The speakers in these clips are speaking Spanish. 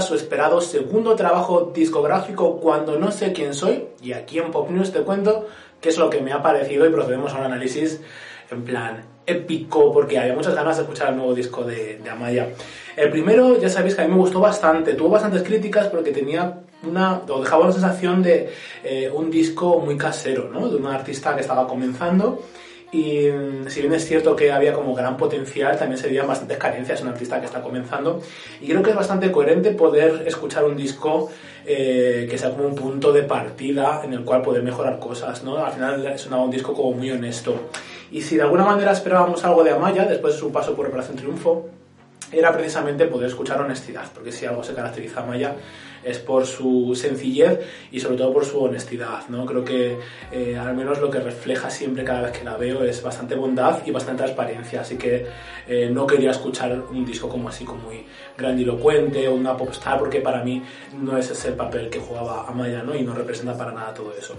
su esperado segundo trabajo discográfico Cuando no sé quién soy y aquí en Pop News te cuento qué es lo que me ha parecido y procedemos a un análisis en plan épico porque había muchas ganas de escuchar el nuevo disco de, de Amaya. El primero ya sabéis que a mí me gustó bastante, tuvo bastantes críticas porque tenía una, o dejaba una sensación de eh, un disco muy casero, ¿no? de un artista que estaba comenzando y mm, si bien es cierto que había como gran potencial, también se veían bastantes carencias en un artista que está comenzando. Y creo que es bastante coherente poder escuchar un disco eh, que sea como un punto de partida en el cual poder mejorar cosas, ¿no? Al final es un disco como muy honesto. Y si de alguna manera esperábamos algo de Amaya después de su paso por Operación Triunfo, era precisamente poder escuchar honestidad, porque si algo se caracteriza a Maya es por su sencillez y sobre todo por su honestidad, ¿no? Creo que eh, al menos lo que refleja siempre cada vez que la veo es bastante bondad y bastante transparencia, así que eh, no quería escuchar un disco como así, como muy grandilocuente o una popstar, porque para mí no es ese el papel que jugaba Amaya, ¿no? Y no representa para nada todo eso.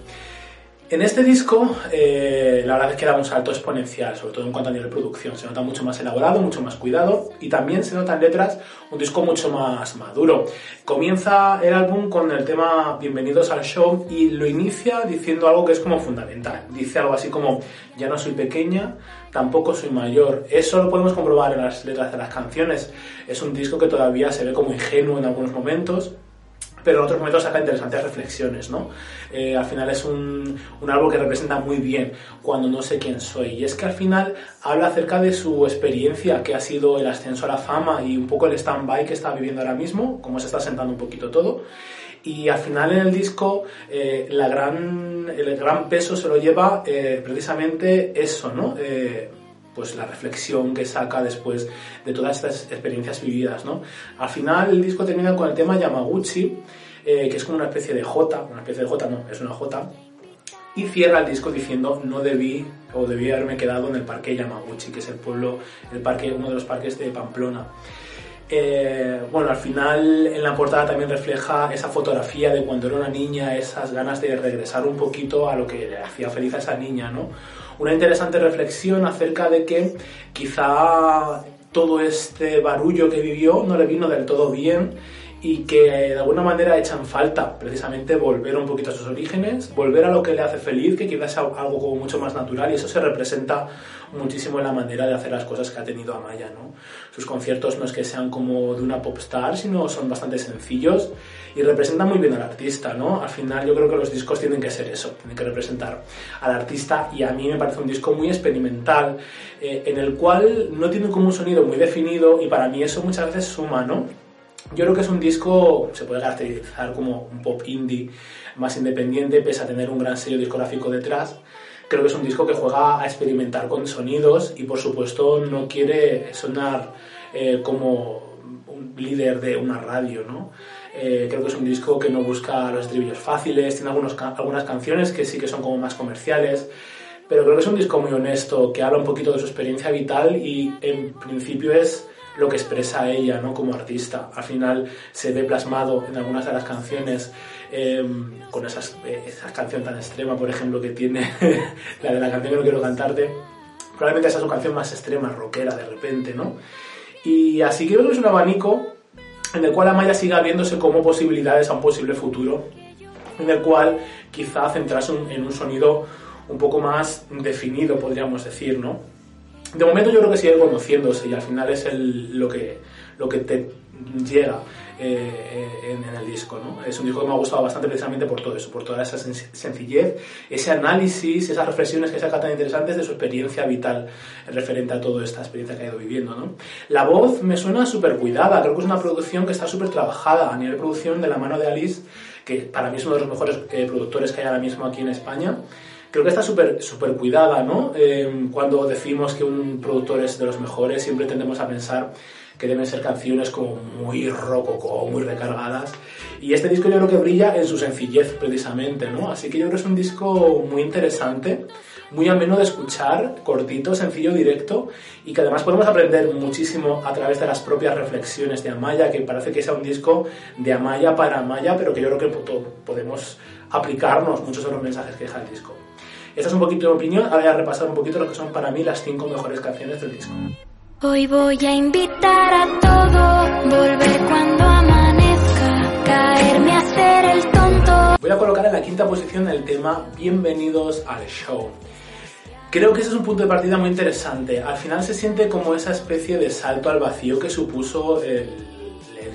En este disco, eh, la verdad es que da un salto exponencial, sobre todo en cuanto a nivel de producción. Se nota mucho más elaborado, mucho más cuidado y también se nota en letras un disco mucho más maduro. Comienza el álbum con el tema Bienvenidos al Show y lo inicia diciendo algo que es como fundamental. Dice algo así como, ya no soy pequeña, tampoco soy mayor. Eso lo podemos comprobar en las letras de las canciones. Es un disco que todavía se ve como ingenuo en algunos momentos, pero en otros momentos saca interesantes reflexiones, ¿no? Eh, al final es un, un, álbum que representa muy bien cuando no sé quién soy. Y es que al final habla acerca de su experiencia, que ha sido el ascenso a la fama y un poco el stand-by que está viviendo ahora mismo, cómo se está sentando un poquito todo. Y al final en el disco eh, la gran, el gran peso se lo lleva eh, precisamente eso, ¿no? Pues la reflexión que saca después de todas estas experiencias vividas, ¿no? Al final el disco termina con el tema Yamaguchi, eh, que es como una especie de J, una especie de J no, es una J, y cierra el disco diciendo no debí o debí haberme quedado en el parque Yamaguchi, que es el pueblo, el parque, uno de los parques de Pamplona. Eh, bueno, al final en la portada también refleja esa fotografía de cuando era una niña, esas ganas de regresar un poquito a lo que le hacía feliz a esa niña, ¿no? Una interesante reflexión acerca de que quizá todo este barullo que vivió no le vino del todo bien y que de alguna manera echan falta precisamente volver un poquito a sus orígenes, volver a lo que le hace feliz, que quizás sea algo como mucho más natural y eso se representa muchísimo en la manera de hacer las cosas que ha tenido Amaya, ¿no? Sus conciertos no es que sean como de una pop star, sino son bastante sencillos y representan muy bien al artista, ¿no? Al final yo creo que los discos tienen que ser eso, tienen que representar al artista y a mí me parece un disco muy experimental eh, en el cual no tiene como un sonido muy definido y para mí eso muchas veces suma, ¿no? Yo creo que es un disco, se puede caracterizar como un pop indie más independiente, pese a tener un gran sello discográfico detrás. Creo que es un disco que juega a experimentar con sonidos y, por supuesto, no quiere sonar eh, como un líder de una radio, ¿no? Eh, creo que es un disco que no busca los estribillos fáciles, tiene algunos, algunas canciones que sí que son como más comerciales, pero creo que es un disco muy honesto, que habla un poquito de su experiencia vital y en principio es lo que expresa ella ¿no? como artista. Al final se ve plasmado en algunas de las canciones em, con esas, eh, esa canción tan extrema, por ejemplo, que tiene la de la canción que no quiero cantarte. Probablemente esa es su canción más extrema, rockera de repente, ¿no? Y así creo que es un abanico en el cual Amaya siga viéndose como posibilidades a un posible futuro, en el cual quizá centrarse en un sonido un poco más definido, podríamos decir, ¿no? De momento yo creo que sigue conociéndose y al final es lo, que, lo que te llega eh, en, el disco. ¿no? Es un disco que me ha gustado bastante precisamente por todo eso, por toda esa sencillez, ese análisis, esas reflexiones que saca tan interesantes de su experiencia vital referente a toda esta experiencia que ha ido viviendo. ¿no? La voz me suena súper cuidada, creo que es una producción que está súper trabajada a nivel de producción de la mano de Alice, que para mí es uno de los mejores eh, productores que hay ahora mismo aquí en España creo que está súper super cuidada, ¿no? Eh, cuando decimos que un productor es de los mejores, siempre tendemos a pensar que deben ser canciones como muy rococó, muy recargadas. Y este disco yo creo que brilla en su sencillez precisamente, ¿no? Así que yo creo que es un disco muy interesante, muy ameno de escuchar, cortito, sencillo, directo y que además podemos aprender muchísimo a través de las propias reflexiones de Amaya, que parece que sea un disco de Amaya para Amaya, pero que yo creo que podemos aplicarnos muchos de los mensajes que deja el disco. Esta es un poquito mi opinión, ahora voy a repasar un poquito lo que son para mí las cinco mejores canciones del disco. Hoy voy a invitar a todo, volver cuando amanezca, caerme a hacer el tonto. Voy a colocar en la quinta posición el tema Bienvenidos al show. Creo que ese es un punto de partida muy interesante. Al final se siente como esa especie de salto al vacío que supuso el,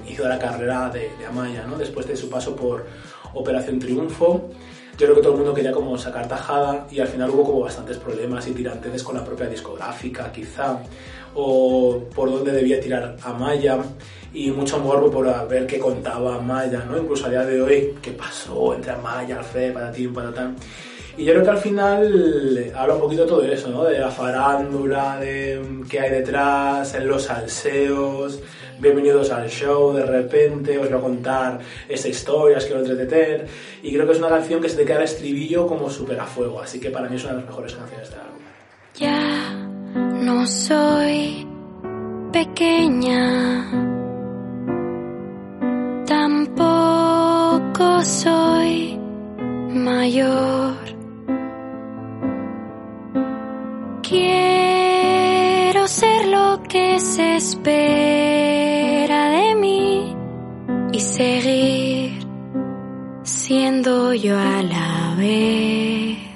inicio de la carrera de, Amaya, ¿no? después de su paso por Operación Triunfo yo creo que todo el mundo quería como sacar tajada y al final hubo como bastantes problemas y tirantes con la propia discográfica quizá o por dónde debía tirar a Maya y mucho morbo por ver qué contaba Maya, ¿no? Incluso a día de hoy, qué pasó entre Maya, Alfred, Patatín, Patatán. Y yo creo que al final habla un poquito de todo eso, ¿no? De la farándula, de qué hay detrás, en los salseos, bienvenidos al show, de repente os voy a contar esta historia, os quiero entretener. Y creo que es una canción que se te queda estribillo como súper a fuego, así que para mí es una de las mejores canciones del álbum. Ya no soy pequeña, tampoco soy mayor. Quiero ser lo que se espera seguir siendo yo a la vez.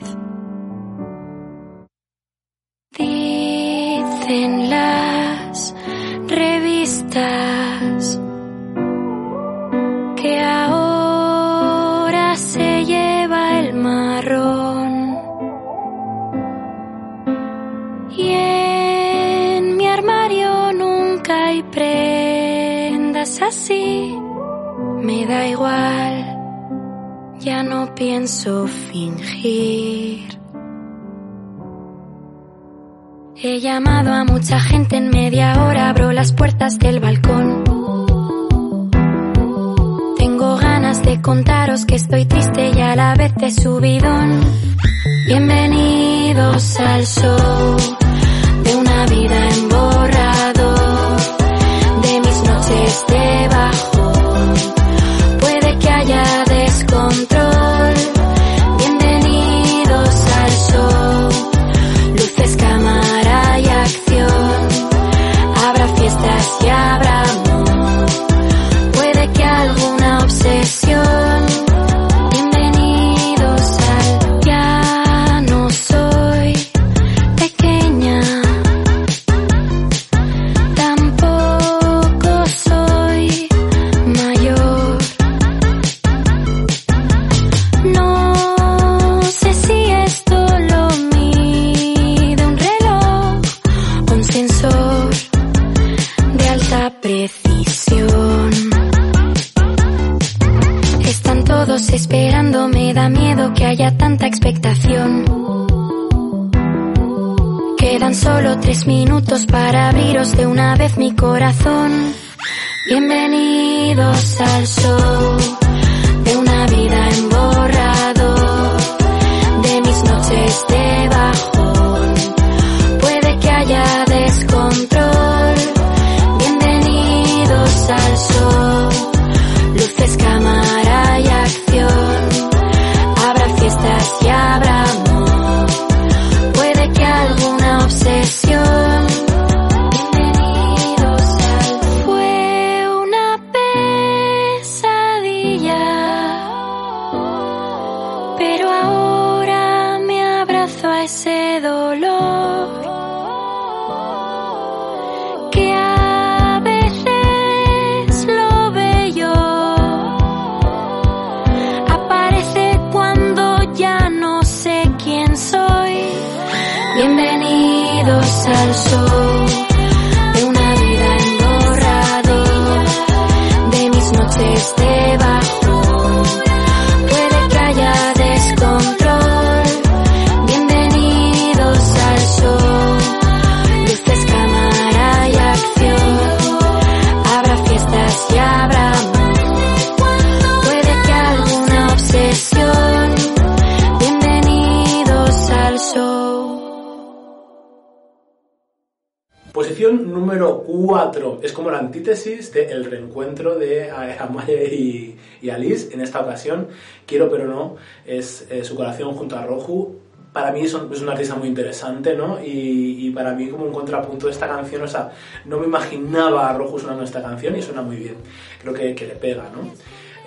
He llamado a mucha gente en media hora, abro las puertas del balcón. Tengo ganas de contaros que estoy triste y a la vez de subidón. Bienvenidos al show de una vida en corazón. Bienvenidos al show. Posición número 4 es como la antítesis del reencuentro de Amaya y, y Alice. En esta ocasión, Quiero pero no, es eh, su colaboración junto a Roju. Para mí son- es una artista muy interesante, ¿no? Y, y para mí como un contrapunto de esta canción, o sea, no me imaginaba a Roju sonando esta canción y suena muy bien. Creo que, que le pega, ¿no?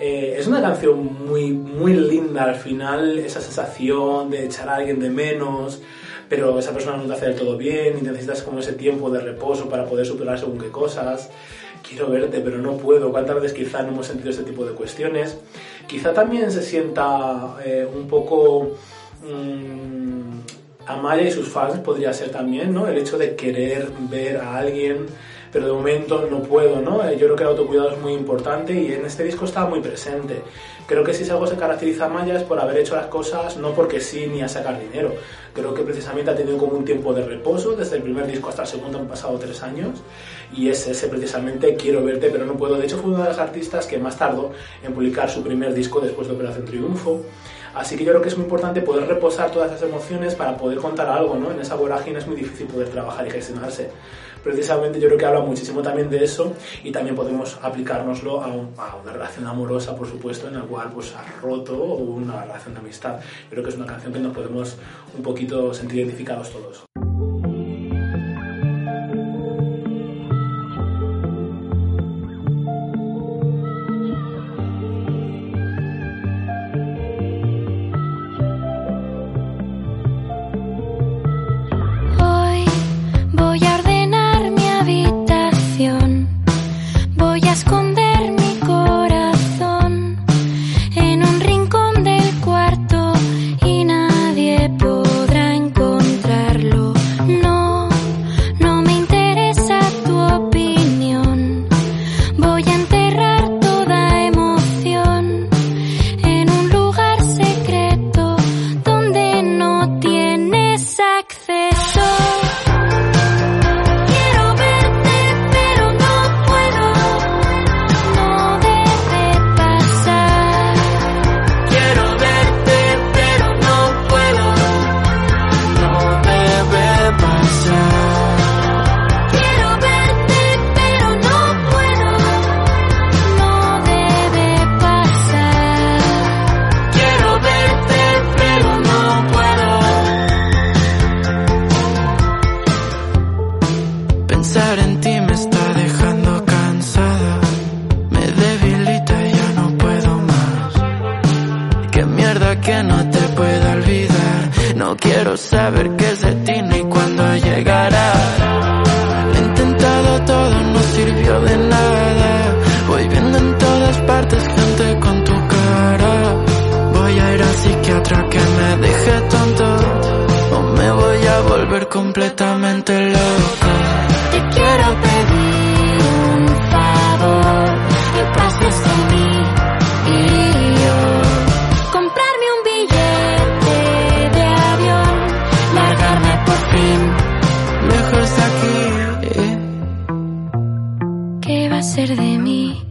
Eh, es una canción muy, muy linda al final, esa sensación de echar a alguien de menos, pero esa persona no te hace del todo bien y necesitas como ese tiempo de reposo para poder superar según qué cosas. Quiero verte, pero no puedo. ¿Cuántas veces quizá no hemos sentido ese tipo de cuestiones? Quizá también se sienta eh, un poco... mm, Amaya y sus fans podría ser también, ¿no? El hecho de querer ver a alguien, pero de momento no puedo, ¿no? Eh, Yo creo que el autocuidado es muy importante y en este disco está muy presente. Creo que si algo se caracteriza a Amaya es por haber hecho las cosas no porque sí ni a sacar dinero. Creo que precisamente ha tenido como un tiempo de reposo, desde el primer disco hasta el segundo han pasado tres años y es ese precisamente Quiero verte pero no puedo. De hecho fue una de las artistas que más tardó en publicar su primer disco después de Operación Triunfo. Así que yo creo que es muy importante poder reposar todas esas emociones para poder contar algo, ¿no? En esa vorágine es muy difícil poder trabajar y gestionarse. Precisamente yo creo que habla muchísimo también de eso y también podemos aplicárnoslo a, un- a una relación amorosa, por supuesto, en la cual pues ha roto o una relación de amistad. Yo creo que es una canción que nos podemos un poquito sentir identificados todos. de mí?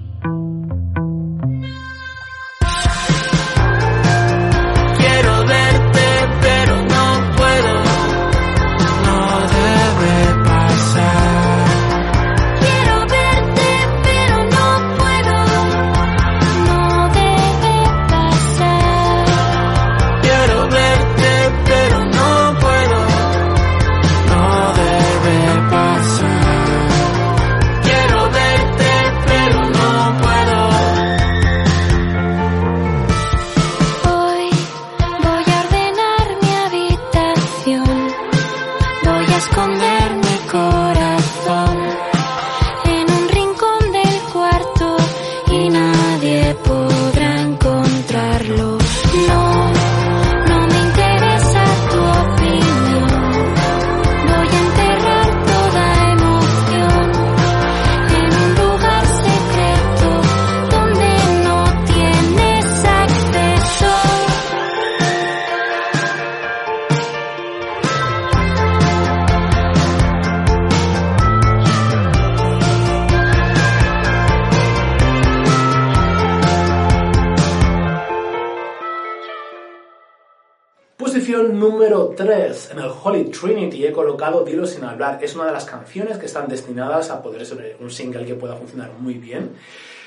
Número 3. En el Holy Trinity he colocado Dilo sin hablar. Es una de las canciones que están destinadas a poder ser un single que pueda funcionar muy bien.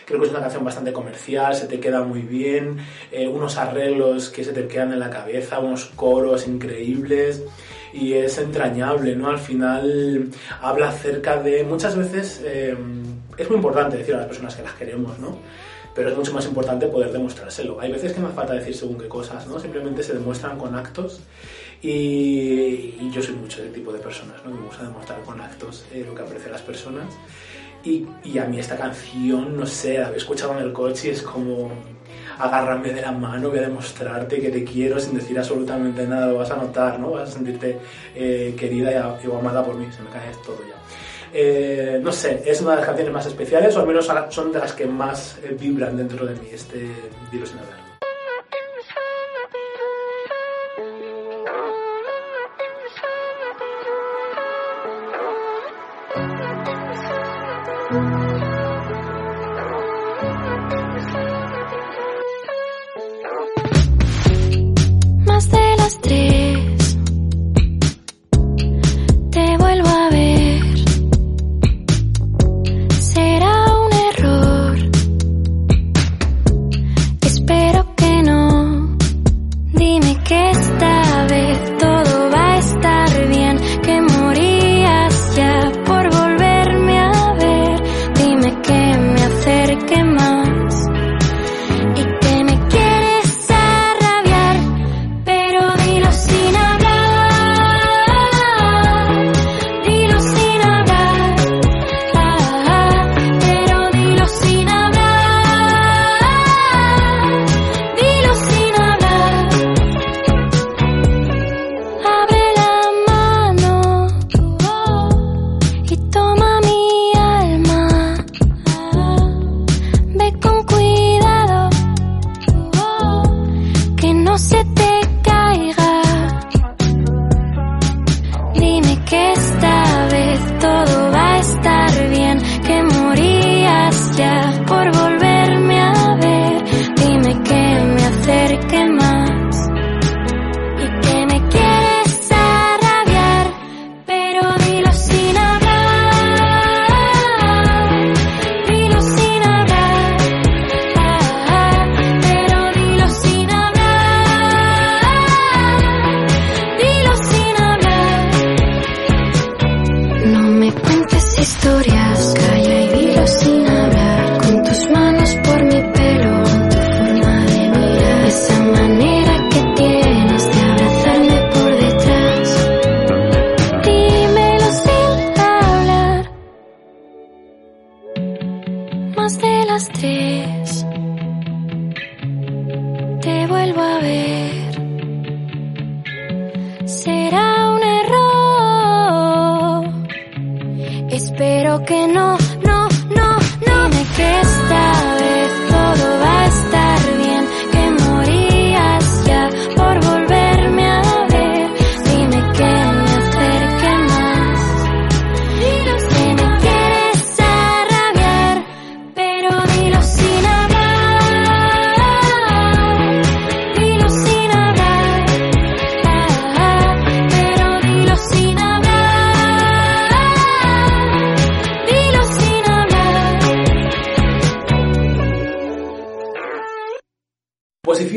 Creo que es una canción bastante comercial, se te queda muy bien, eh, unos arreglos que se te quedan en la cabeza, unos coros increíbles y es entrañable, ¿no? Al final habla acerca de... Muchas veces eh, es muy importante decir a las personas que las queremos, ¿no? pero es mucho más importante poder demostrárselo. Hay veces que no hace falta decir según qué cosas, ¿no? Simplemente se demuestran con actos y, yo soy mucho ese tipo de personas, ¿no? Me gusta demostrar con actos eh, lo que aprecia las personas y, y, a mí esta canción, no sé, la he escuchado en el coche y es como agárrame de la mano, voy a demostrarte que te quiero sin decir absolutamente nada, lo vas a notar, ¿no? Vas a sentirte eh, querida y, amada por mí, se me cae todo ya. Eh, no sé, es una de las canciones más especiales, o al menos son de las que más vibran dentro de mí, este Dilo sin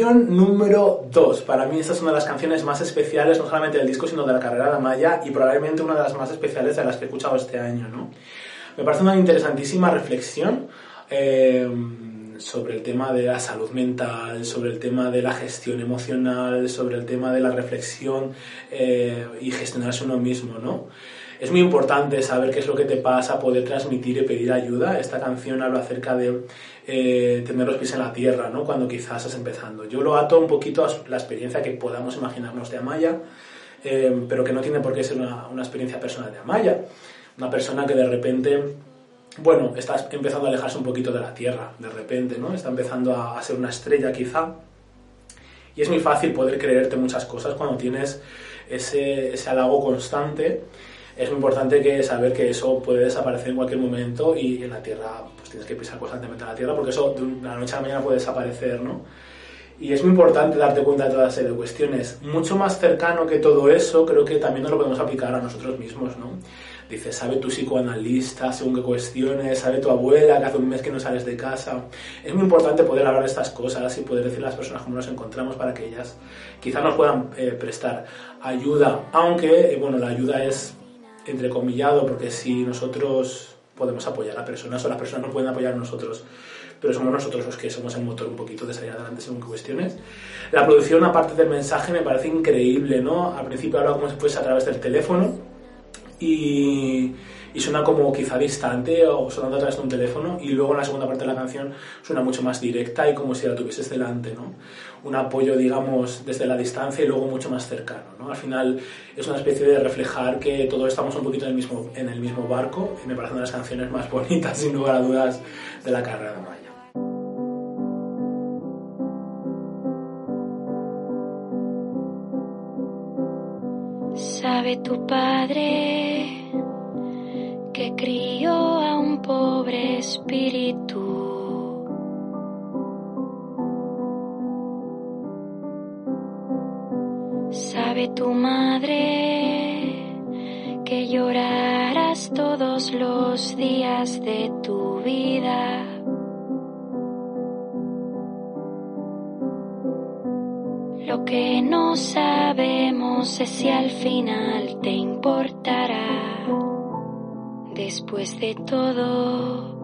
hablar. número 2. Para mí esta es una de las canciones más especiales, no solamente del disco, sino de la carrera de Amaya y probablemente una de las más especiales de las que he escuchado este año. ¿no? Me parece una interesantísima reflexión eh, sobre el tema de la salud mental, sobre el tema de la gestión emocional, sobre el tema de la reflexión eh, y gestionarse uno mismo. ¿no? es muy importante saber qué es lo que te pasa, poder transmitir y pedir ayuda. Esta canción habla acerca de eh, tener los pies en la tierra, ¿no? Cuando quizás estás empezando. Yo lo ato un poquito a la experiencia que podamos imaginarnos de Amaya, eh, pero que no tiene por qué ser una, una, experiencia personal de Amaya. Una persona que de repente, bueno, está empezando a alejarse un poquito de la tierra, de repente, ¿no? Está empezando a, a ser una estrella quizá. Y es muy fácil poder creerte muchas cosas cuando tienes ese, ese halago constante es muy importante que saber que eso puede desaparecer en cualquier momento y en la Tierra tienes que pisar constantemente en la Tierra porque eso de la noche a la mañana puede desaparecer, ¿no? Y es muy importante darte cuenta de toda serie de cuestiones. Mucho más cercano que todo eso, creo que también nos lo podemos aplicar a nosotros mismos, ¿no? Dice, sabe tu psicoanalista según qué cuestiones, sabe tu abuela que hace un mes que no sales de casa. Es muy importante poder hablar de estas cosas y poder decirle a las personas cómo nos encontramos para que ellas quizás nos puedan eh, prestar ayuda. Aunque, eh, bueno, la ayuda es entrecomillado porque si nosotros podemos apoyar a personas o las personas no pueden apoyar a nosotros pero somos nosotros los que somos el motor un poquito de salir adelante según qué cuestiones. La producción, aparte del mensaje, me parece increíble, ¿no? Al principio hablaba como si fuese a través del teléfono, y, suena como quizá distante o sonando a través de un teléfono y luego en la segunda parte de la canción suena mucho más directa y como si la tuvieses delante, ¿no? Un apoyo, digamos, desde la distancia y luego mucho más cercano, ¿no? Al final es una especie de reflejar que todos estamos un poquito en el mismo, en el mismo barco y me parecen una de las canciones más bonitas, sin lugar a dudas, de la carrera de Maya. Sabe tu padre que crió a un pobre espíritu. Sabe tu madre que llorarás todos los días de tu vida. Lo que no sabemos es si al final te importará. Después de todo,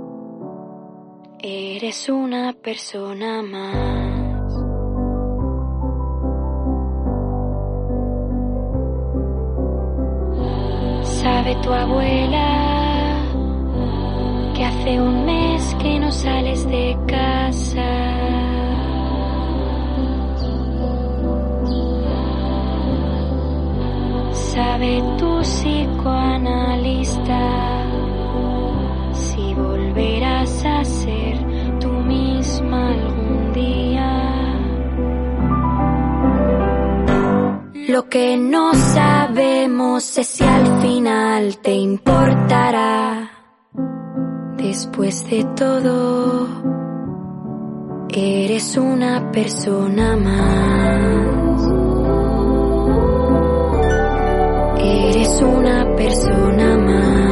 eres una persona más. Sabe tu abuela que hace un mes que no sales de casa. Sabe tu psicoanalista si volverás a ser tú misma algún día. Lo que no sabemos es si al final te importará. Después de todo, eres una persona más. Una persona más.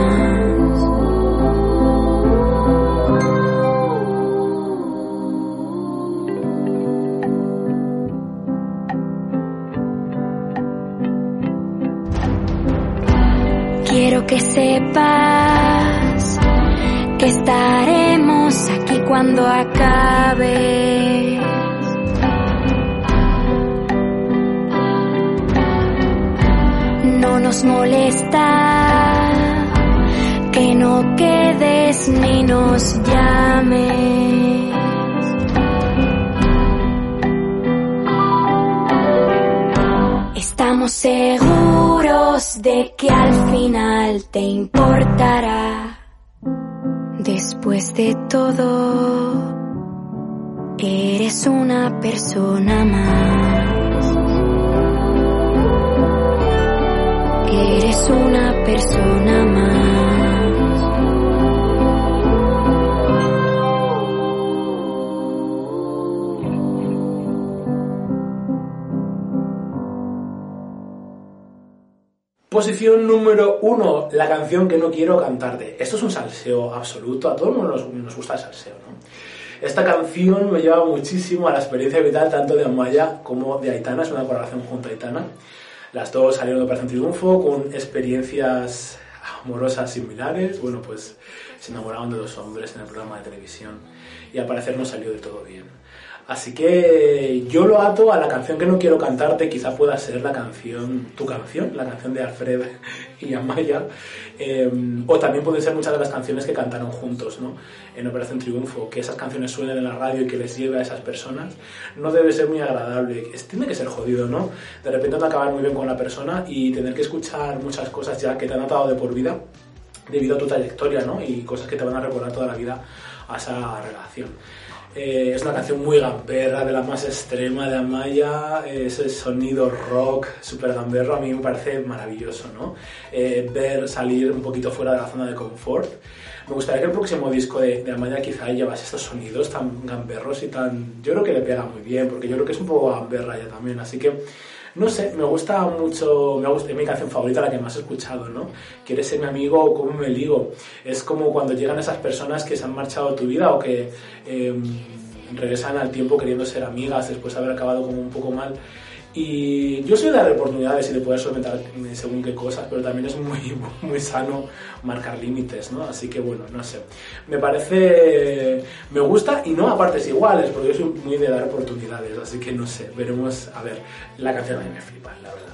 Todo, eres una persona más. Posición número uno, la canción que no quiero cantarte. Esto es un salseo absoluto, a todos nos, nos gusta el salseo, ¿no? Esta canción me lleva muchísimo a la experiencia vital tanto de Amaya como de Aitana, es una colaboración junto a Aitana. Las dos salieron de Operación Triunfo con experiencias amorosas similares. Bueno, pues se enamoraron de dos hombres en el programa de televisión y al parecer no salió de todo bien. Así que yo lo ato a la canción que no quiero cantarte, quizá pueda ser la canción, tu canción, la canción de Alfred y Amaya, eh, o también pueden ser muchas de las canciones que cantaron juntos ¿no? en Operación Triunfo, que esas canciones suenen en la radio y que les lleve a esas personas, no debe ser muy agradable, tiene que ser jodido, ¿no? De repente no acabar muy bien con la persona y tener que escuchar muchas cosas ya que te han atado de por vida debido a tu trayectoria, ¿no? Y cosas que te van a recordar toda la vida a esa relación. Eh, es una canción muy gamberra, de la más extrema de Amaya, ese sonido rock super gamberro a mí me parece maravilloso, ¿no? Eh, ver salir un poquito fuera de la zona de confort. Me gustaría que el próximo disco de, de Amaya quizá llevase estos sonidos tan gamberros y tan... Yo creo que le pega muy bien, porque yo creo que es un poco gamberra ya también, así que... No sé, me gusta mucho, me gusta, es mi canción favorita, la que más he escuchado, ¿no? ¿Quieres ser mi amigo o cómo me ligo? Es como cuando llegan esas personas que se han marchado de tu vida o que eh, regresan al tiempo queriendo ser amigas después de haber acabado como un poco mal. Y yo soy de dar oportunidades y de poder solventar según qué cosas, pero también es muy, muy sano marcar límites, ¿no? Así que bueno, no sé. Me parece. Me gusta y no a partes iguales, porque yo soy muy de dar oportunidades, así que no sé. Veremos. A ver, la canción a mí me flipa, la verdad.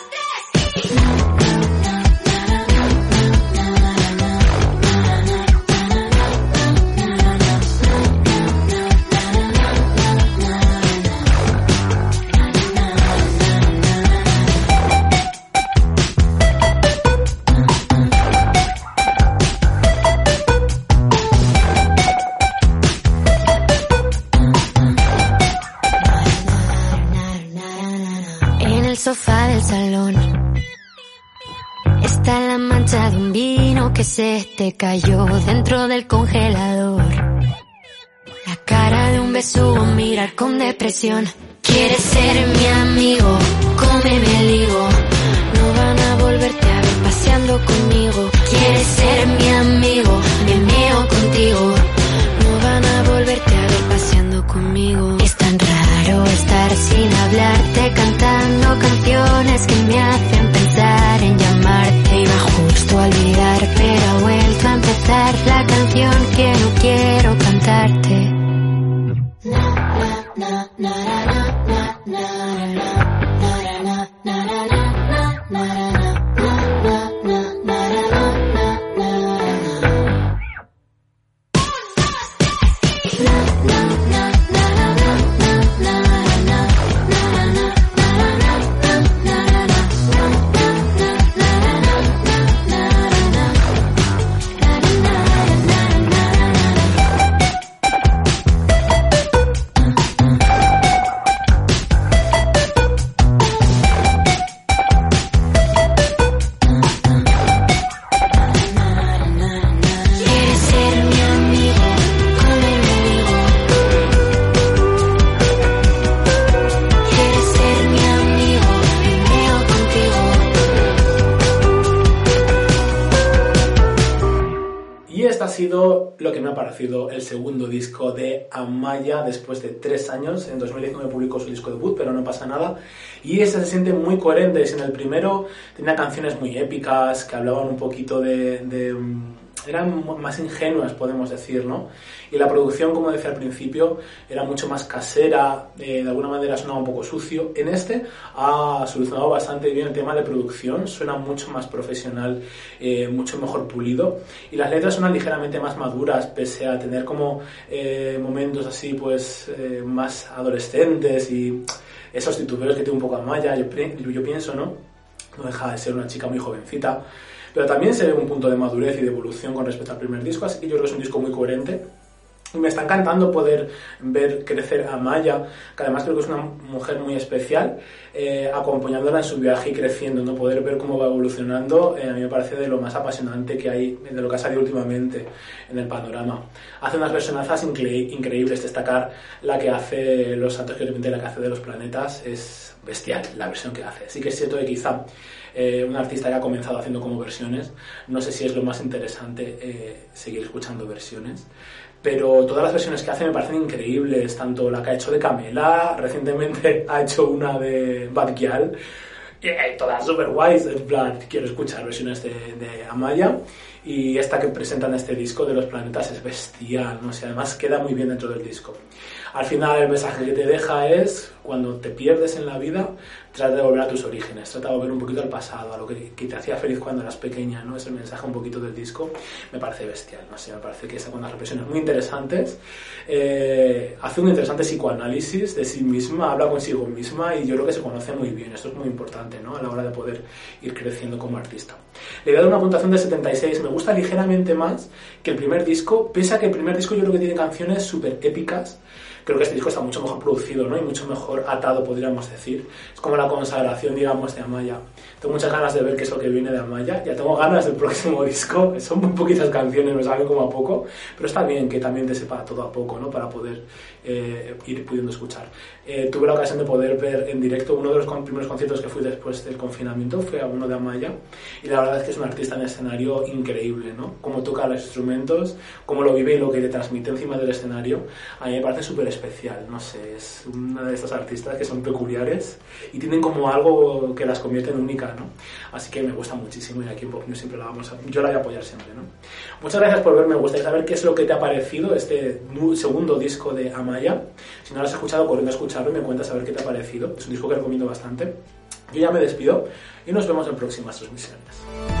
Sofá del salón está la mancha de un vino que se te cayó dentro del congelador. La cara de un besugo, mirar con depresión. Quieres ser mi amigo, cómeme el higo. No van a volverte a ver paseando conmigo. Quieres ser mi amigo, me meo contigo. No van a volverte a ver paseando conmigo. Sin hablarte, cantando canciones que me hacen pensar en llamarte. Iba justo a olvidar, pero ha vuelto a empezar la canción que no quiero cantarte. Quieres años. En 2019 publicó su disco debut, pero no pasa nada. Y este se siente muy coherente. En el primero tenía canciones muy épicas que hablaban un poquito de. de, mm, eran más ingenuas, podemos decir, ¿no? Y la producción, como decía al principio, era mucho más casera, eh, de alguna manera sonaba un poco sucio. En este ha solucionado bastante bien el tema de producción, suena mucho más profesional, eh, mucho mejor pulido. Y las letras suenan ligeramente más maduras, pese a tener como eh, momentos así, pues, eh, más adolescentes y esos titubeos que tiene un poco Amaya, yo, pri- yo pienso, ¿no? No deja de ser una chica muy jovencita. Pero también se ve un punto de madurez y de evolución con respecto al primer disco, así que yo creo que es un disco muy coherente. Y me está encantando poder ver crecer a Maya, que además creo que es una mujer muy especial, eh, acompañándola en su viaje y creciendo, ¿no? Poder ver cómo va evolucionando, eh, a mí me parece de lo más apasionante que hay, de lo que ha salido últimamente en el panorama. Hace unas personazas incre- increíbles, destacar la que hace Los Santos que la que hace de los planetas, es bestial la versión que hace. Sí que es cierto que quizá eh, un artista que ha comenzado haciendo como versiones, no sé si es lo más interesante eh, seguir escuchando versiones, pero todas las versiones que hace me parecen increíbles, tanto la que ha hecho de Camela, recientemente ha hecho una de Bad Gyal, eh, todas super guays, en plan, quiero escuchar versiones de, de Amaya, y esta que presentan este disco de los planetas es bestial, no sé, además queda muy bien dentro del disco. Al final el mensaje que te deja es, cuando te pierdes en la vida, trata de volver a tus orígenes, trata de volver un poquito al pasado, a lo que, te hacía feliz cuando eras pequeña, ¿no? Es el mensaje un poquito del disco, me parece bestial, no sé, me parece que con unas reflexiones muy interesantes, eh, hace un interesante psicoanálisis de sí misma, habla consigo misma y yo creo que se conoce muy bien, esto es muy importante, ¿no? A la hora de poder ir creciendo como artista. Le voy a dar una puntuación de 76, me gusta ligeramente más que el primer disco, pese a que el primer disco yo creo que tiene canciones súper épicas, creo que este disco está mucho mejor producido, ¿no? Y mucho mejor atado, podríamos decir. Es como la consagración, digamos, de Amaya. Tengo muchas ganas de ver qué es lo que viene de Amaya. Ya tengo ganas del próximo disco. Son muy poquitas canciones, me saben como a poco. Pero está bien que también te sepa todo a poco, ¿no? Para poder eh, ir pudiendo escuchar. Eh, tuve la ocasión de poder ver en directo uno de los primeros conciertos que fui después del confinamiento, fue a uno de Amaya. Y la verdad es que es un artista en escenario increíble, ¿no? Cómo toca los instrumentos, cómo lo vive y lo que te transmite encima del escenario. A mí me parece súper especial, no sé, es una de estas artistas que son peculiares y tienen como algo que las convierte en única, ¿no? Así que me gusta muchísimo y aquí en Pop News siempre la vamos a, yo la voy a apoyar siempre, ¿no? Muchas gracias por verme, me gustaría saber qué es lo que te ha parecido este segundo disco de Amaya. Si no lo has escuchado, corriendo a escucharlo y me cuentas a ver qué te ha parecido. Es un disco que recomiendo bastante. Yo ya me despido y nos vemos en próximas transmisiones.